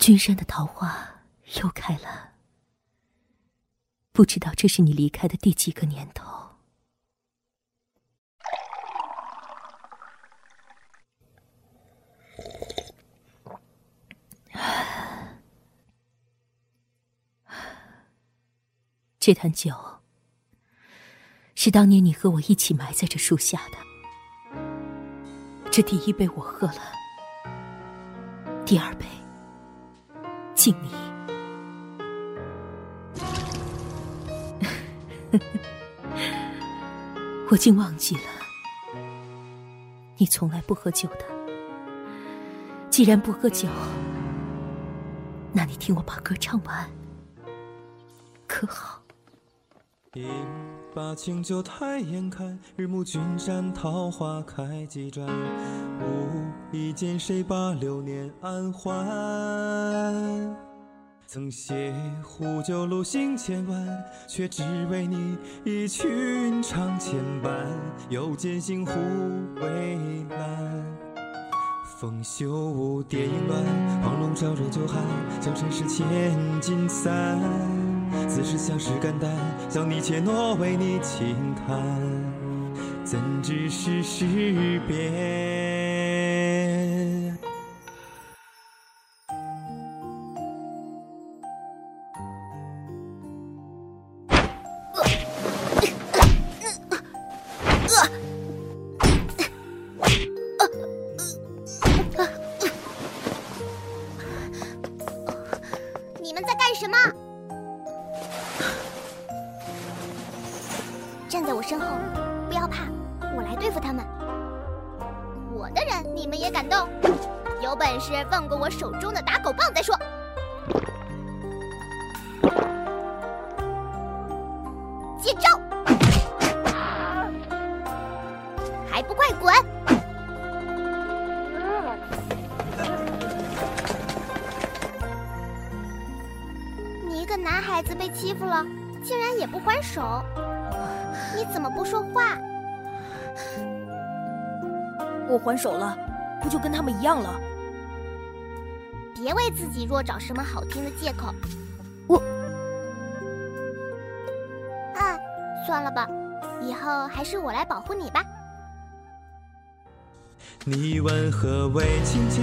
君山的桃花又开了，不知道这是你离开的第几个年头。这坛酒是当年你和我一起埋在这树下的。这第一杯我喝了，第二杯敬你。我竟忘记了，你从来不喝酒的。既然不喝酒，那你听我把歌唱完，可好？饮把清酒太眼看，日暮君山桃花开几转。无一见谁把流年安还？曾携壶酒路行千万，却只为你一曲唱千般。又见星湖微澜，风袖舞蝶影乱，黄龙照热酒寒，将尘世千金散。此时相识肝胆，想你且诺为你轻弹，怎知世事变？不要怕，我来对付他们。我的人你们也敢动？有本事放过我手中的打狗棒再说。接招！还不快滚！你一个男孩子被欺负了，竟然也不还手，你怎么不说话？我还手了，不就跟他们一样了？别为自己若找什么好听的借口。我……啊，算了吧，以后还是我来保护你吧。你问何为情劫？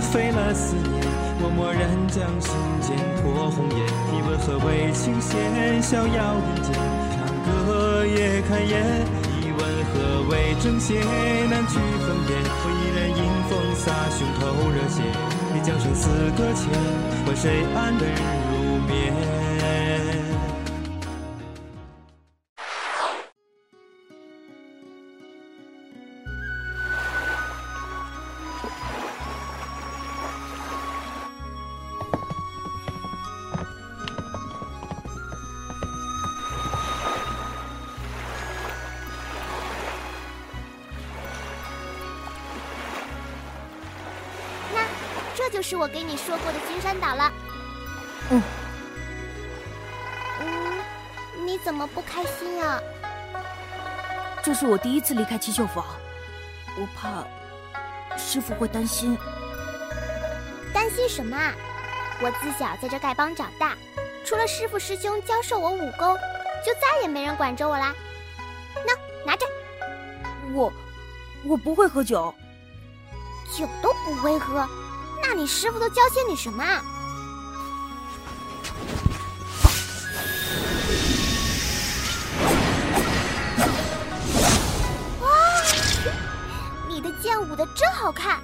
飞了思念，我默然将心间托红颜。你问何为情弦？逍遥人间，揭开眼。一问何为正邪？难去分辨。我依然迎风洒胸口热血，你将生死搁浅，换谁安得入眠？这就是我给你说过的君山岛了。嗯。嗯，你怎么不开心呀、这是我第一次离开七秀坊，我怕师傅会担心。担心什么啊？我自小在这丐帮长大，除了师傅师兄教授我武功，就再也没人管着我啦。那拿着，我我不会喝酒，酒都不会喝，那你师傅都教些你什么啊？哇，你的剑舞的真好看，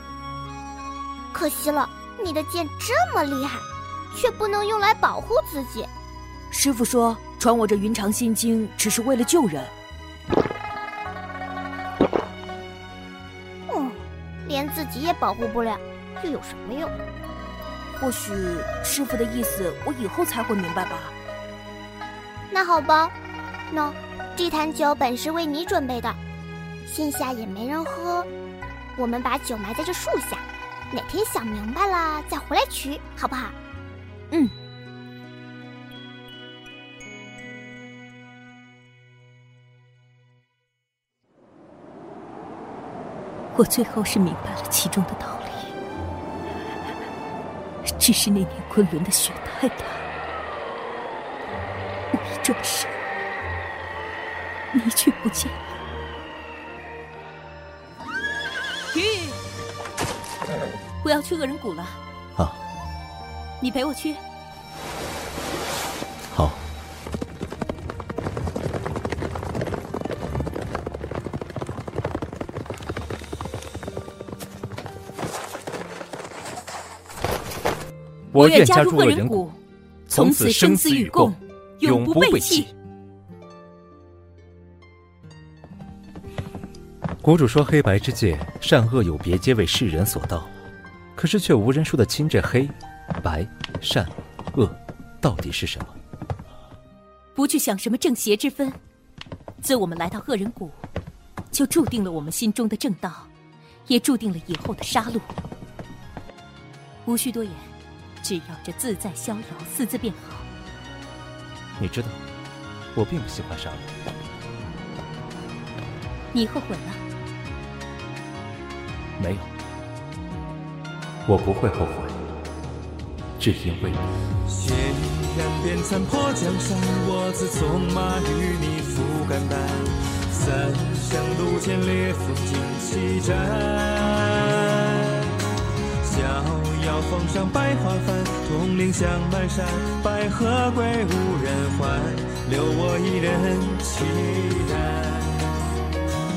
可惜了，你的剑这么厉害，却不能用来保护自己。师傅说传我这云长心经只是为了救人。嗯，连自己也保护不了，又有什么用？或许师傅的意思我以后才会明白吧。那好吧，那这坛酒本是为你准备的，现下也没人喝，我们把酒埋在这树下，哪天想明白了再回来取，好不好？嗯。我最后是明白了其中的道理。只是那年昆仑的雪太大，我一转身，你却不见了。去，我要去恶人谷了。好，你陪我去。我愿加入恶人谷，从此生死与共，永不背弃。谷主说：“黑白之界，善恶有别，皆为世人所道。可是却无人说得清这黑、白、善、恶到底是什么。不去想什么正邪之分，自我们来到恶人谷，就注定了我们心中的正道，也注定了以后的杀戮。无需多言，只要这自在逍遥四字便好。你知道，我并不喜欢杀戮。你后悔了？没有，我不会后悔，只因为你。破江山，我自纵马与你赴肝胆。三生路见烈风遥峰上百花繁，铜铃响满山，百合归无人还，留我一人期待。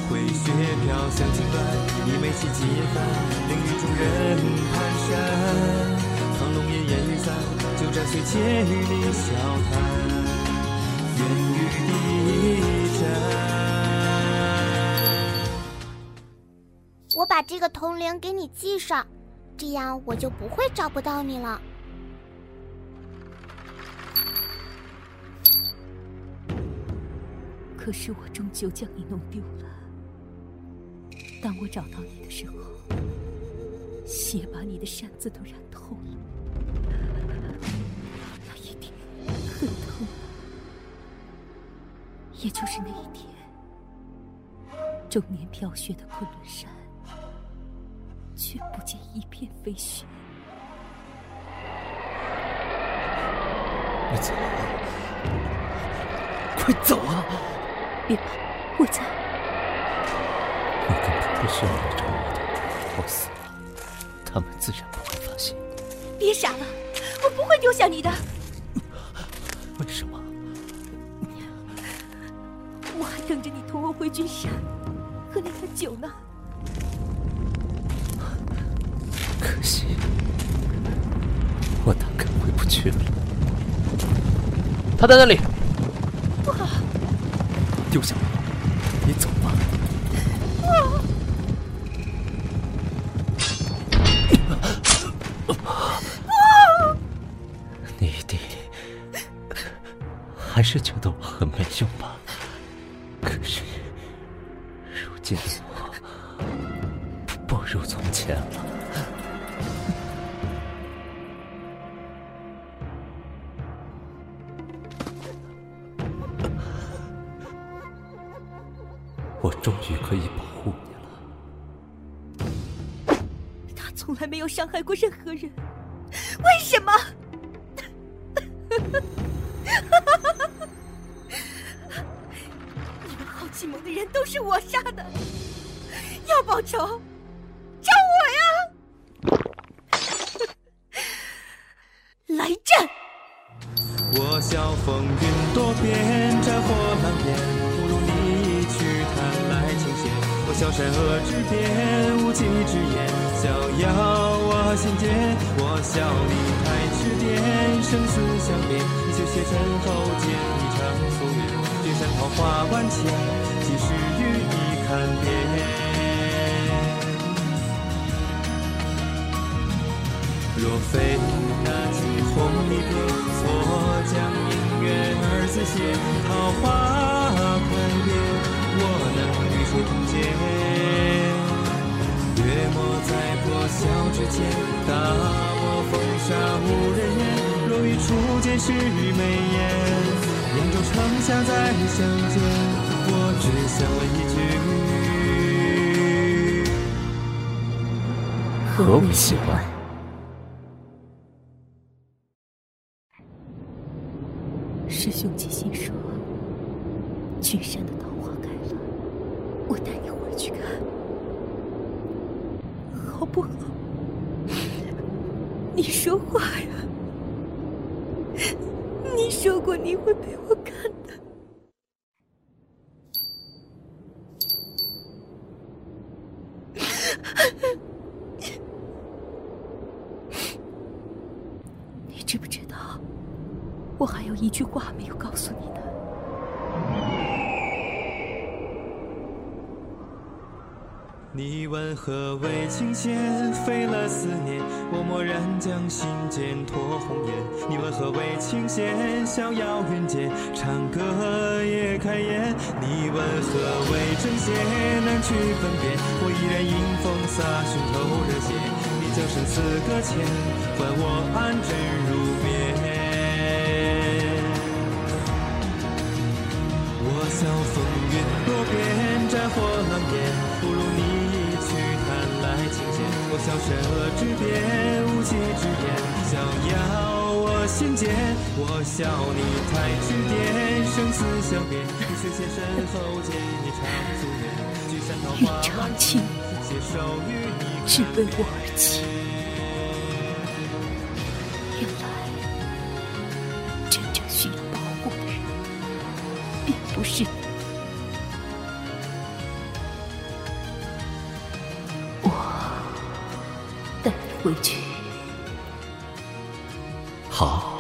灰雪飘香尽乱，你眉起几番，令与众人蹒跚。苍龙烟烟雨散，就战随且与你笑谈，愿与一战。我把这个铜铃给你系上，这样我就不会找不到你了。可是我终究将你弄丢了。当我找到你的时候，血把你的扇子都染透了。那一天，很痛。也就是那一天，终年飘雪的昆仑山，却不见一片飞雪。你走啊！快走啊！别怕，我在。你根本不需要来找我的，我死了，他们自然不会发现。别傻了，我不会丢下你的。为什么？我还等着你同我回君山，喝那坛酒呢。惜，我大概回不去了。他在那里。不好！丢下我，你走吧。你一定还是觉得我很没用吧？可是，如今的我不如从前了。我终于可以保护你了。他从来没有伤害过任何人，为什么？你们好奇盟的人都是我杀的，要报仇，笑善恶之变，无稽之言，逍遥我心间。我笑你太痴癫，生死相连，一袖血尘后见一场夙愿。君山桃花万千，几时与你看遍？若非那惊鸿一瞥，错将姻缘儿子写。桃花开遍，我能与之同解。月末在破晓之前，大漠风沙无人烟，若一初见是美颜，扬州城下再相见，我只想问一句：何为喜欢？师兄起心说，巨山的道。我带你回去看，好不好？你说话呀！你说过你会陪我看的。你知不知道，我还有一句话你问何为琴弦？费了思念，我默然将心间托红颜。你问何为琴弦？逍遥云间，唱歌也开颜。你问何为正邪？难去分辨。我依然迎风洒胸口热血。你将生死搁浅，换我安枕如眠。我笑风云多变，战火狼烟，不如你。我笑舌之边，无稽之言，想要我心间。我笑你太痴癫，生死相别，你雪线身后见你长夙愿。聚散桃花万顷，携手与你只为我而起。原来，真正需要保护的人，并不是回去。好。